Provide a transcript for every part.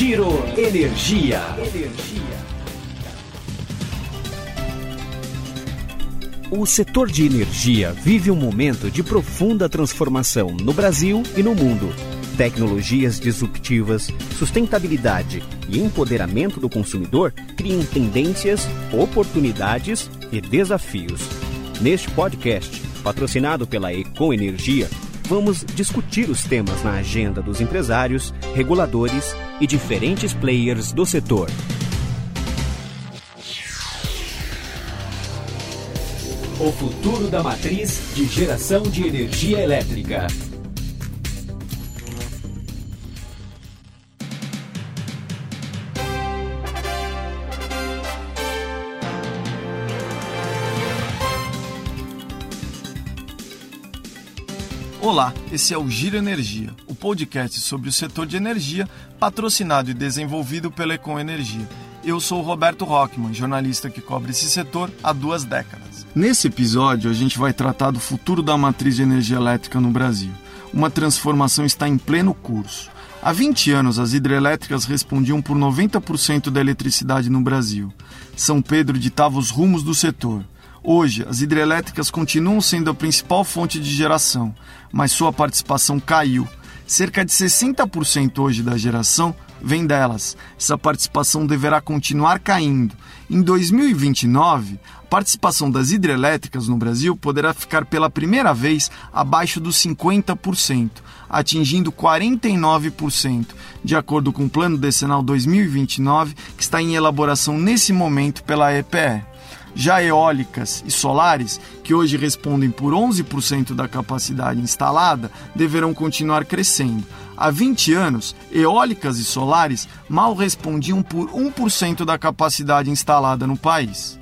Giro Energia. O setor de energia vive um momento de profunda transformação no Brasil e no mundo. Tecnologias disruptivas, sustentabilidade e empoderamento do consumidor criam tendências, oportunidades e desafios. Neste podcast, patrocinado pela Econ Energia, vamos discutir os temas na agenda dos empresários, reguladores e diferentes players do setor. O futuro da matriz de geração de energia elétrica. Olá, esse é o Giro Energia, o podcast sobre o setor de energia, patrocinado e desenvolvido pela Econ Energia. Eu sou o Roberto Rockman, jornalista que cobre esse setor há duas décadas. Nesse episódio, a gente vai tratar do futuro da matriz de energia elétrica no Brasil. Uma transformação está em pleno curso. Há 20 anos, as hidrelétricas respondiam por 90% da eletricidade no Brasil. São Pedro ditava os rumos do setor. Hoje, as hidrelétricas continuam sendo a principal fonte de geração, mas sua participação caiu. Cerca de 60% hoje da geração vem delas. Essa participação deverá continuar caindo. Em 2029, a participação das hidrelétricas no Brasil poderá ficar pela primeira vez abaixo dos 50%, atingindo 49%, de acordo com o Plano Decenal 2029, que está em elaboração nesse momento pela EPE. Já eólicas e solares, que hoje respondem por 11% da capacidade instalada, deverão continuar crescendo. Há 20 anos, eólicas e solares mal respondiam por 1% da capacidade instalada no país.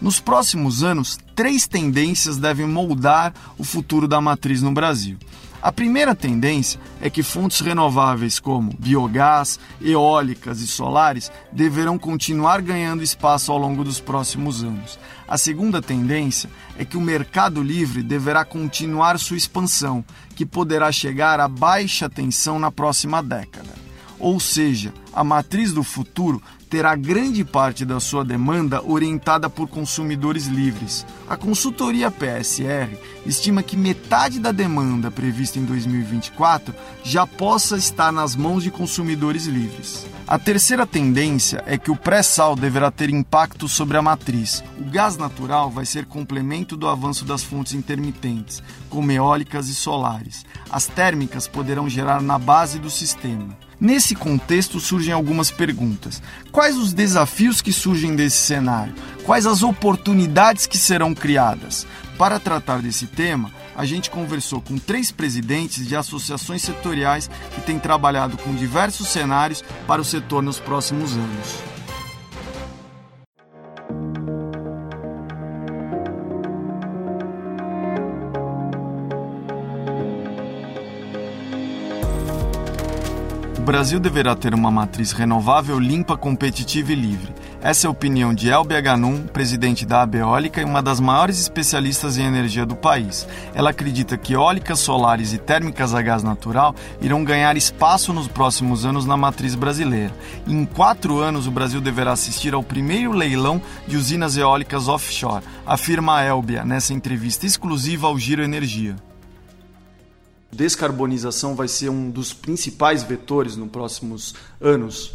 Nos próximos anos, três tendências devem moldar o futuro da matriz no Brasil. A primeira tendência é que fontes renováveis como biogás, eólicas e solares deverão continuar ganhando espaço ao longo dos próximos anos. A segunda tendência é que o mercado livre deverá continuar sua expansão, que poderá chegar a baixa tensão na próxima década. Ou seja, a matriz do futuro terá grande parte da sua demanda orientada por consumidores livres. A consultoria PSR estima que metade da demanda prevista em 2024 já possa estar nas mãos de consumidores livres. A terceira tendência é que o pré-sal deverá ter impacto sobre a matriz. O gás natural vai ser complemento do avanço das fontes intermitentes, como eólicas e solares. As térmicas poderão gerar na base do sistema. Nesse contexto surgem algumas perguntas. Quais os desafios que surgem desse cenário? Quais as oportunidades que serão criadas? Para tratar desse tema, a gente conversou com três presidentes de associações setoriais que têm trabalhado com diversos cenários para o setor nos próximos anos. O Brasil deverá ter uma matriz renovável, limpa, competitiva e livre. Essa é a opinião de Elbia Ganum, presidente da Abeólica e uma das maiores especialistas em energia do país. Ela acredita que eólicas solares e térmicas a gás natural irão ganhar espaço nos próximos anos na matriz brasileira. Em quatro anos, o Brasil deverá assistir ao primeiro leilão de usinas eólicas offshore, afirma a Elbia nessa entrevista exclusiva ao Giro Energia descarbonização vai ser um dos principais vetores nos próximos anos?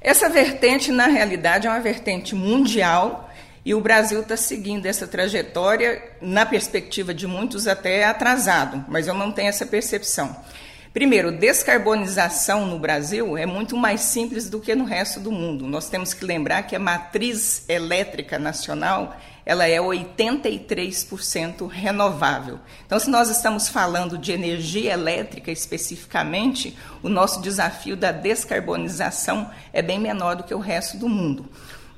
Essa vertente, na realidade, é uma vertente mundial e o Brasil está seguindo essa trajetória, na perspectiva de muitos, até atrasado, mas eu não tenho essa percepção. Primeiro, descarbonização no Brasil é muito mais simples do que no resto do mundo. Nós temos que lembrar que a matriz elétrica nacional ela é 83% renovável. Então, se nós estamos falando de energia elétrica especificamente, o nosso desafio da descarbonização é bem menor do que o resto do mundo.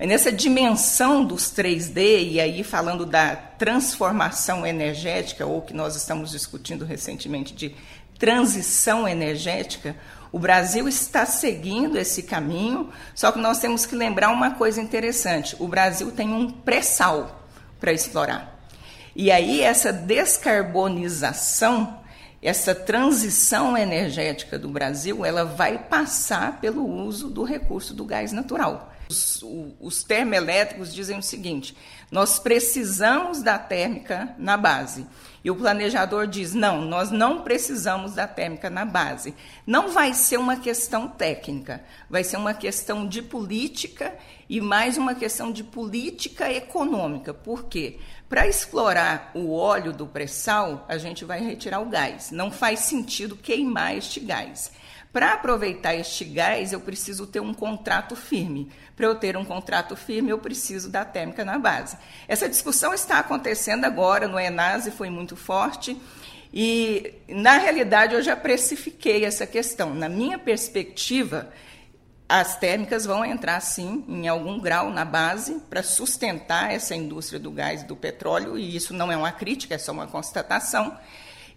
É nessa dimensão dos 3D, e aí falando da transformação energética, ou que nós estamos discutindo recentemente de transição energética, o Brasil está seguindo esse caminho, só que nós temos que lembrar uma coisa interessante: o Brasil tem um pré-sal para explorar. E aí, essa descarbonização essa transição energética do Brasil, ela vai passar pelo uso do recurso do gás natural. Os, os termoelétricos dizem o seguinte: nós precisamos da térmica na base. E o planejador diz: não, nós não precisamos da térmica na base. Não vai ser uma questão técnica, vai ser uma questão de política e mais uma questão de política econômica. Por quê? Para explorar o óleo do pré-sal, a gente vai retirar o gás. Não faz sentido queimar este gás. Para aproveitar este gás, eu preciso ter um contrato firme. Para eu ter um contrato firme, eu preciso da térmica na base. Essa discussão está acontecendo agora no Enas e foi muito forte. E, na realidade, eu já precifiquei essa questão. Na minha perspectiva, as térmicas vão entrar, sim, em algum grau na base para sustentar essa indústria do gás e do petróleo, e isso não é uma crítica, é só uma constatação.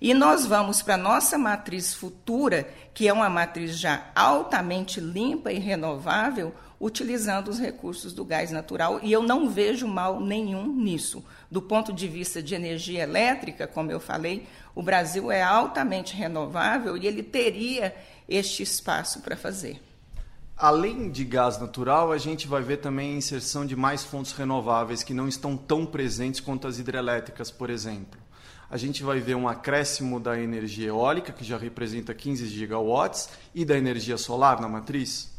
E nós vamos para a nossa matriz futura, que é uma matriz já altamente limpa e renovável, utilizando os recursos do gás natural, e eu não vejo mal nenhum nisso. Do ponto de vista de energia elétrica, como eu falei, o Brasil é altamente renovável e ele teria este espaço para fazer. Além de gás natural, a gente vai ver também a inserção de mais fontes renováveis que não estão tão presentes quanto as hidrelétricas, por exemplo a gente vai ver um acréscimo da energia eólica, que já representa 15 gigawatts, e da energia solar na matriz?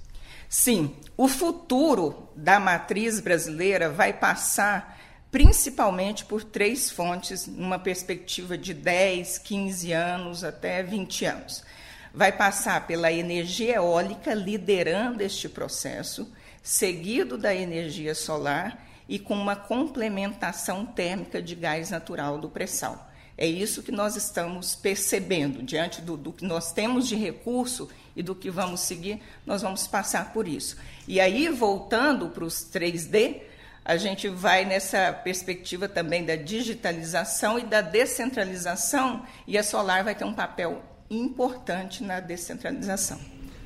Sim, o futuro da matriz brasileira vai passar principalmente por três fontes, numa perspectiva de 10, 15 anos até 20 anos. Vai passar pela energia eólica, liderando este processo, seguido da energia solar e com uma complementação térmica de gás natural do pré-sal. É isso que nós estamos percebendo, diante do, do, que nós temos de recurso e do que vamos seguir, nós vamos passar por isso. E aí, voltando para os 3D, a gente vai nessa perspectiva também da digitalização e da descentralização, e a Solar vai ter um papel importante na descentralização.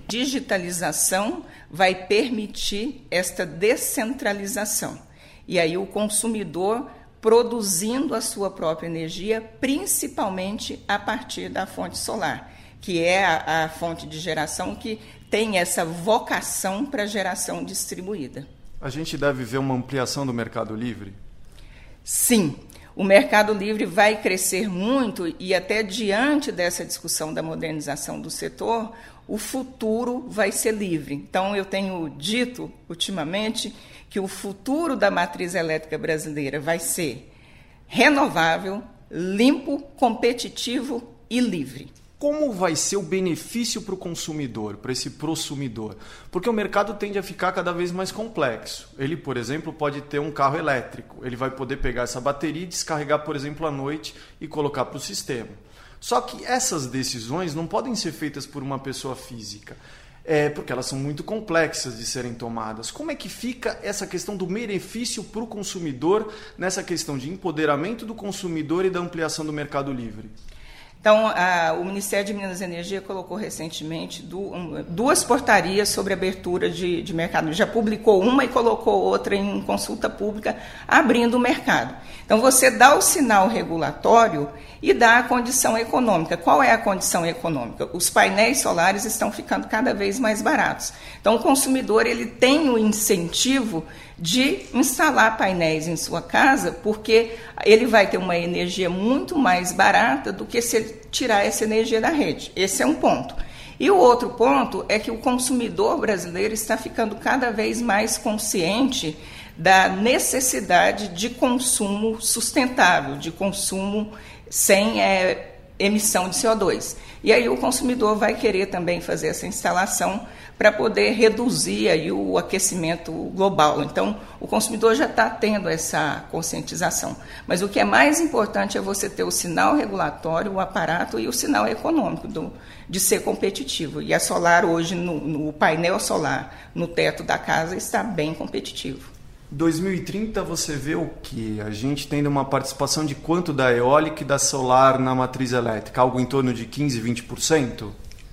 Digitalização vai permitir esta descentralização. E aí o consumidor produzindo a sua própria energia, principalmente a partir da fonte solar, que é a, a fonte de geração que tem essa vocação para geração distribuída. A gente deve ver uma ampliação do mercado livre? Sim, o mercado livre vai crescer muito e até diante dessa discussão da modernização do setor, o futuro vai ser livre. Então eu tenho dito ultimamente que o futuro da matriz elétrica brasileira vai ser renovável, limpo, competitivo e livre. Como vai ser o benefício para o consumidor, para esse prosumidor? Porque o mercado tende a ficar cada vez mais complexo. Ele, por exemplo, pode ter um carro elétrico. Ele vai poder pegar essa bateria e descarregar, por exemplo, à noite e colocar para o sistema. Só que essas decisões não podem ser feitas por uma pessoa física é, porque elas são muito complexas de serem tomadas. Como é que fica essa questão do benefício para o consumidor nessa questão de empoderamento do consumidor e da ampliação do mercado livre? Então, a, o Ministério de Minas e Energia colocou recentemente du, duas portarias sobre abertura de, de mercado. Já publicou uma e colocou outra em consulta pública, abrindo o mercado. Então, você dá o sinal regulatório e dá a condição econômica. Qual é a condição econômica? Os painéis solares estão ficando cada vez mais baratos. Então, o consumidor ele tem o incentivo de instalar painéis em sua casa, porque ele vai ter uma energia muito mais barata do que se ele tirar essa energia da rede. Esse é um ponto. E o outro ponto é que o consumidor brasileiro está ficando cada vez mais consciente da necessidade de consumo sustentável, de consumo sem é, emissão de CO2. E aí o consumidor vai querer também fazer essa instalação para poder reduzir aí o aquecimento global. Então, o consumidor já está tendo essa conscientização. Mas o que é mais importante é você ter o sinal regulatório, o aparato e o sinal econômico do, de ser competitivo. E a solar hoje, no, no painel solar, no teto da casa, está bem competitivo. 2030 você vê o que? A gente tendo uma participação de quanto da eólica e da solar na matriz elétrica? Algo em torno de 15, 20%?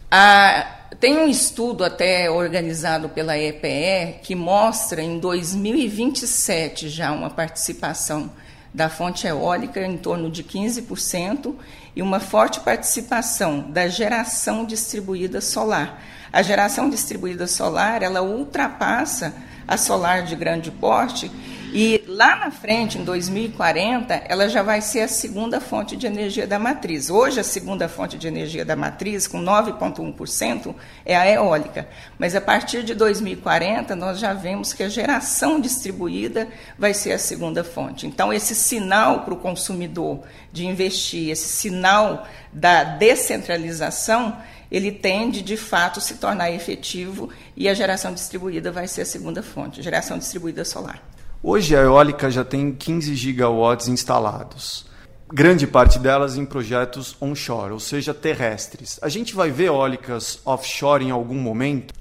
Ah, tem um estudo até organizado pela EPE que mostra em 2027 já uma participação da fonte eólica em torno de 15% e uma forte participação da geração distribuída solar. A geração distribuída solar, ela ultrapassa a solar de grande porte e lá na frente, em 2040, ela já vai ser a segunda fonte de energia da matriz. Hoje, a segunda fonte de energia da matriz, com 9,1%, é a eólica. Mas a partir de 2040, nós já vemos que a geração distribuída vai ser a segunda fonte. Então, esse sinal para o consumidor de investir, esse sinal da descentralização, ele tende de fato se tornar efetivo e a geração distribuída vai ser a segunda fonte, geração distribuída solar. Hoje a eólica já tem 15 gigawatts instalados. Grande parte delas em projetos onshore, ou seja, terrestres. A gente vai ver eólicas offshore em algum momento?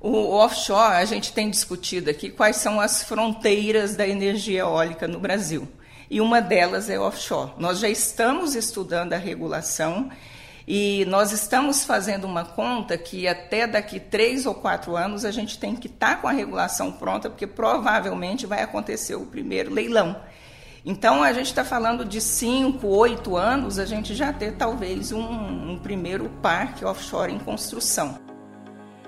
O offshore, a gente tem discutido aqui quais são as fronteiras da energia eólica no Brasil. E uma delas é offshore. Nós já estamos estudando a regulação e nós estamos fazendo uma conta que até daqui três ou quatro anos a gente tem que estar tá com a regulação pronta, porque provavelmente vai acontecer o primeiro leilão. Então a gente está falando de cinco, oito anos, a gente já ter talvez um, um primeiro parque offshore em construção.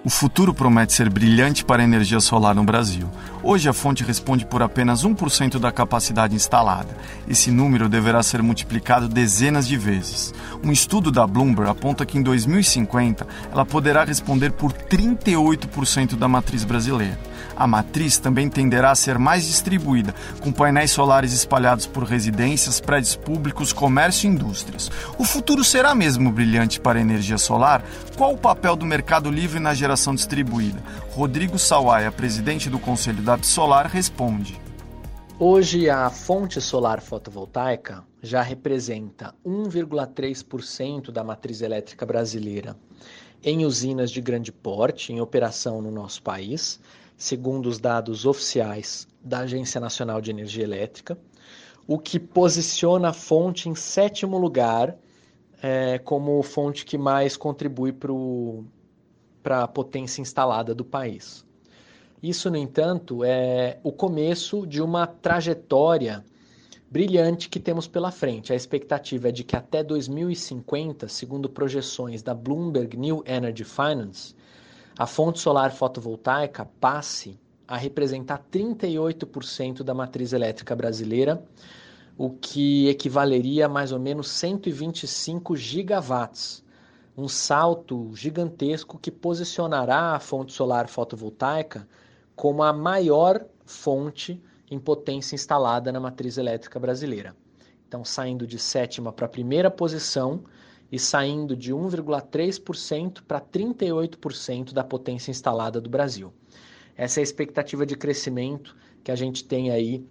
O futuro promete ser brilhante para a energia solar no Brasil. Hoje a fonte responde por apenas 1% da capacidade instalada. Esse número deverá ser multiplicado dezenas de vezes. Um estudo da Bloomberg aponta que em 2050 ela poderá responder por 38% da matriz brasileira. A matriz também tenderá a ser mais distribuída, com painéis solares espalhados por residências, prédios públicos, comércio e indústrias. O futuro será mesmo brilhante para a energia solar? Qual o papel do mercado livre na geração distribuída? Rodrigo Sawaia, presidente do Conselho da Absolar, responde. Hoje, a fonte solar fotovoltaica já representa 1,3% da matriz elétrica brasileira em usinas de grande porte em operação no nosso país segundo os dados oficiais da Agência Nacional de Energia Elétrica, o que posiciona a fonte em sétimo lugar é, como fonte que mais contribui para a potência instalada do país. Isso, no entanto, é o começo de uma trajetória brilhante que temos pela frente. A expectativa é de que até 2050, segundo projeções da Bloomberg New Energy Finance, a fonte solar fotovoltaica passe a representar 38% da matriz elétrica brasileira, o que equivaleria a mais ou menos 125 gigawatts. Um salto gigantesco que posicionará a fonte solar fotovoltaica como a maior fonte em potência instalada na matriz elétrica brasileira. Então, saindo de sétima para a primeira posição, e saindo de 1,3% para 38% da potência instalada do Brasil. Essa é a expectativa de crescimento que a gente tem aí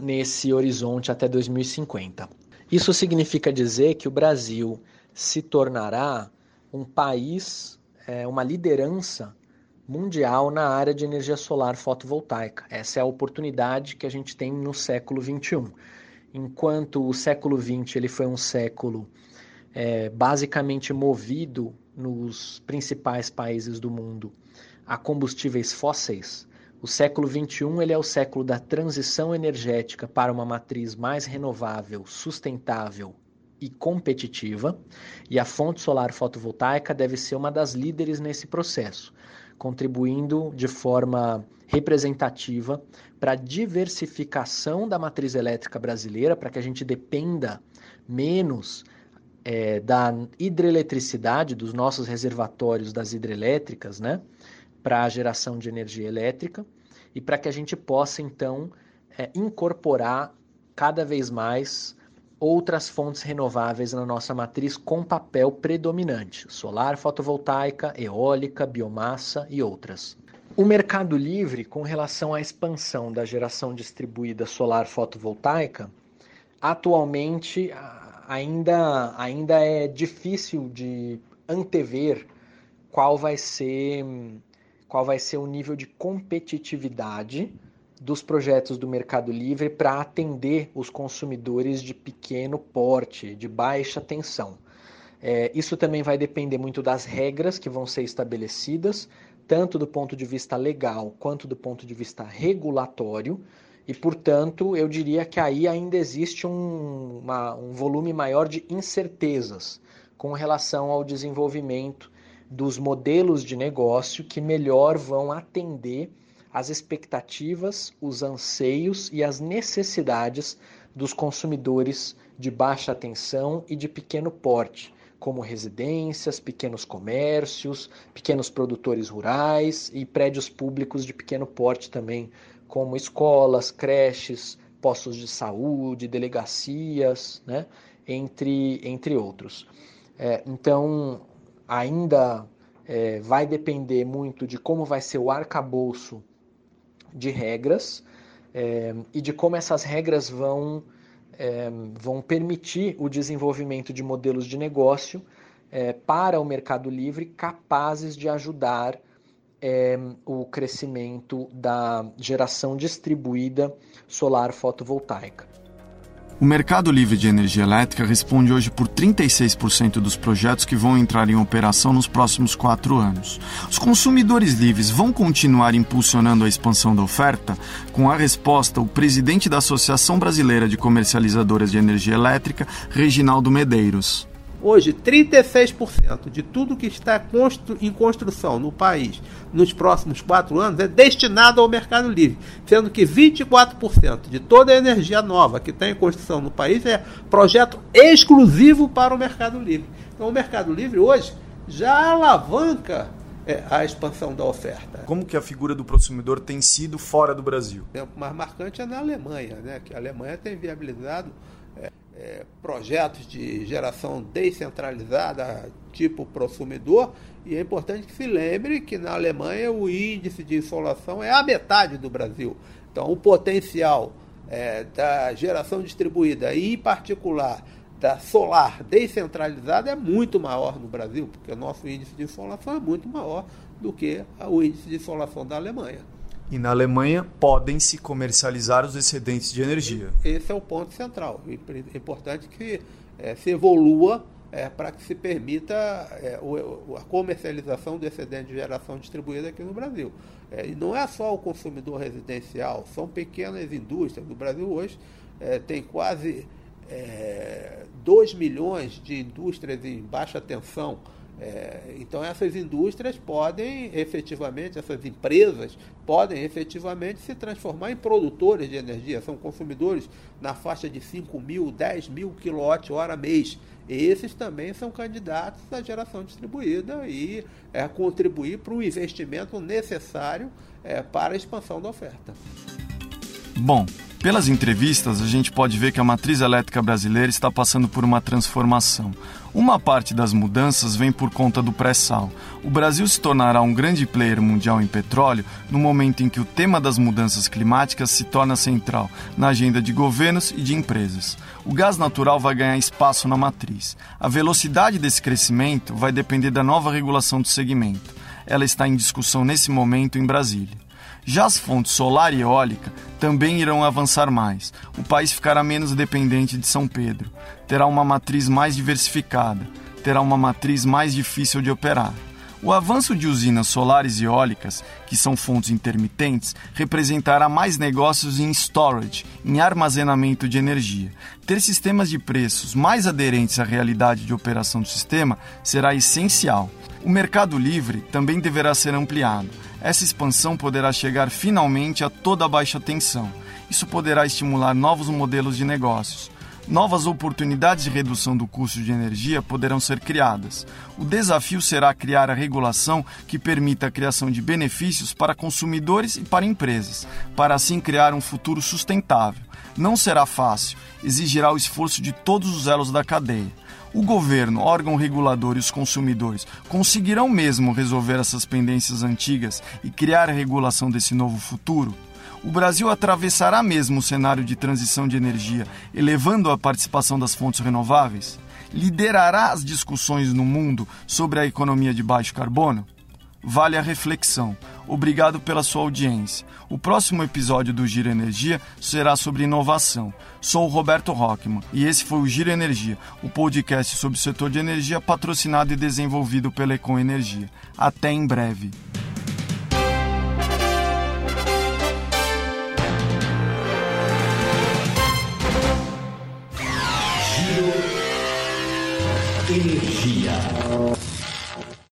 nesse horizonte até 2050. Isso significa dizer que o Brasil se tornará um país, é, uma liderança mundial na área de energia solar fotovoltaica. Essa é a oportunidade que a gente tem no século 21. Enquanto o século 20 ele foi um século é, basicamente movido nos principais países do mundo a combustíveis fósseis, o século XXI ele é o século da transição energética para uma matriz mais renovável, sustentável e competitiva, e a fonte solar fotovoltaica deve ser uma das líderes nesse processo, contribuindo de forma representativa para a diversificação da matriz elétrica brasileira, para que a gente dependa menos é, da hidroeletricidade, dos nossos reservatórios das hidrelétricas, né, para a geração de energia elétrica e para que a gente possa, então, é, incorporar cada vez mais outras fontes renováveis na nossa matriz com papel predominante: solar, fotovoltaica, eólica, biomassa e outras. O mercado livre, com relação à expansão da geração distribuída solar fotovoltaica, atualmente ainda, ainda é difícil de antever qual vai ser qual vai ser o nível de competitividade dos projetos do Mercado Livre para atender os consumidores de pequeno porte, de baixa tensão. É, isso também vai depender muito das regras que vão ser estabelecidas, tanto do ponto de vista legal quanto do ponto de vista regulatório, e, portanto, eu diria que aí ainda existe um, uma, um volume maior de incertezas com relação ao desenvolvimento dos modelos de negócio que melhor vão atender às expectativas, os anseios e as necessidades dos consumidores de baixa tensão e de pequeno porte, como residências, pequenos comércios, pequenos produtores rurais e prédios públicos de pequeno porte também, como escolas, creches, postos de saúde, delegacias, né? entre, entre outros. É, então, ainda é, vai depender muito de como vai ser o arcabouço de regras é, e de como essas regras vão, é, vão permitir o desenvolvimento de modelos de negócio é, para o mercado livre capazes de ajudar é, o crescimento da geração distribuída solar fotovoltaica. O mercado livre de energia elétrica responde hoje por 36% dos projetos que vão entrar em operação nos próximos quatro anos. Os consumidores livres vão continuar impulsionando a expansão da oferta? Com a resposta, o presidente da Associação Brasileira de Comercializadoras de Energia Elétrica, Reginaldo Medeiros. Hoje, 36% de tudo que está em construção no país nos próximos quatro anos é destinado ao mercado livre, sendo que 24% de toda a energia nova que está em construção no país é projeto exclusivo para o mercado livre. Então, o mercado livre hoje já alavanca é, a expansão da oferta. Como que a figura do consumidor tem sido fora do Brasil? O exemplo mais marcante é na Alemanha, né? que a Alemanha tem viabilizado é, projetos de geração descentralizada, tipo prosumidor, e é importante que se lembre que na Alemanha o índice de insolação é a metade do Brasil. Então, o potencial é, da geração distribuída, e em particular da solar descentralizada, é muito maior no Brasil, porque o nosso índice de insolação é muito maior do que o índice de insolação da Alemanha e na Alemanha podem se comercializar os excedentes de energia. Esse é o ponto central. É importante que é, se evolua é, para que se permita é, o, a comercialização do excedente de geração distribuída aqui no Brasil. É, e não é só o consumidor residencial, são pequenas indústrias. No Brasil hoje é, tem quase 2 milhões de indústrias em baixa tensão é, então essas indústrias podem efetivamente, essas empresas podem efetivamente se transformar em produtores de energia, são consumidores na faixa de 5 mil, 10 mil quilowatt-hora mês. Esses também são candidatos à geração distribuída e é, contribuir para o investimento necessário é, para a expansão da oferta. Bom, pelas entrevistas, a gente pode ver que a matriz elétrica brasileira está passando por uma transformação. Uma parte das mudanças vem por conta do pré-sal. O Brasil se tornará um grande player mundial em petróleo no momento em que o tema das mudanças climáticas se torna central na agenda de governos e de empresas. O gás natural vai ganhar espaço na matriz. A velocidade desse crescimento vai depender da nova regulação do segmento. Ela está em discussão nesse momento em Brasília. Já as fontes solar e eólica também irão avançar mais. O país ficará menos dependente de São Pedro, terá uma matriz mais diversificada, terá uma matriz mais difícil de operar. O avanço de usinas solares e eólicas, que são fontes intermitentes, representará mais negócios em storage, em armazenamento de energia. Ter sistemas de preços mais aderentes à realidade de operação do sistema será essencial. O mercado livre também deverá ser ampliado essa expansão poderá chegar finalmente a toda a baixa tensão. Isso poderá estimular novos modelos de negócios. Novas oportunidades de redução do custo de energia poderão ser criadas. O desafio será criar a regulação que permita a criação de benefícios para consumidores e para empresas, para assim criar um futuro sustentável. Não será fácil, exigirá o esforço de todos os elos da cadeia. O governo, órgão regulador e os consumidores conseguirão mesmo resolver essas pendências antigas e criar a regulação desse novo futuro? O Brasil atravessará mesmo o cenário de transição de energia, elevando a participação das fontes renováveis? Liderará as discussões no mundo sobre a economia de baixo carbono? Vale a reflexão. Obrigado pela sua audiência. O próximo episódio do Giro Energia será sobre inovação. Sou o Roberto Rockman e esse foi o Giro Energia, o podcast sobre o setor de energia patrocinado e desenvolvido pela Econ Energia. Até em breve. Energia.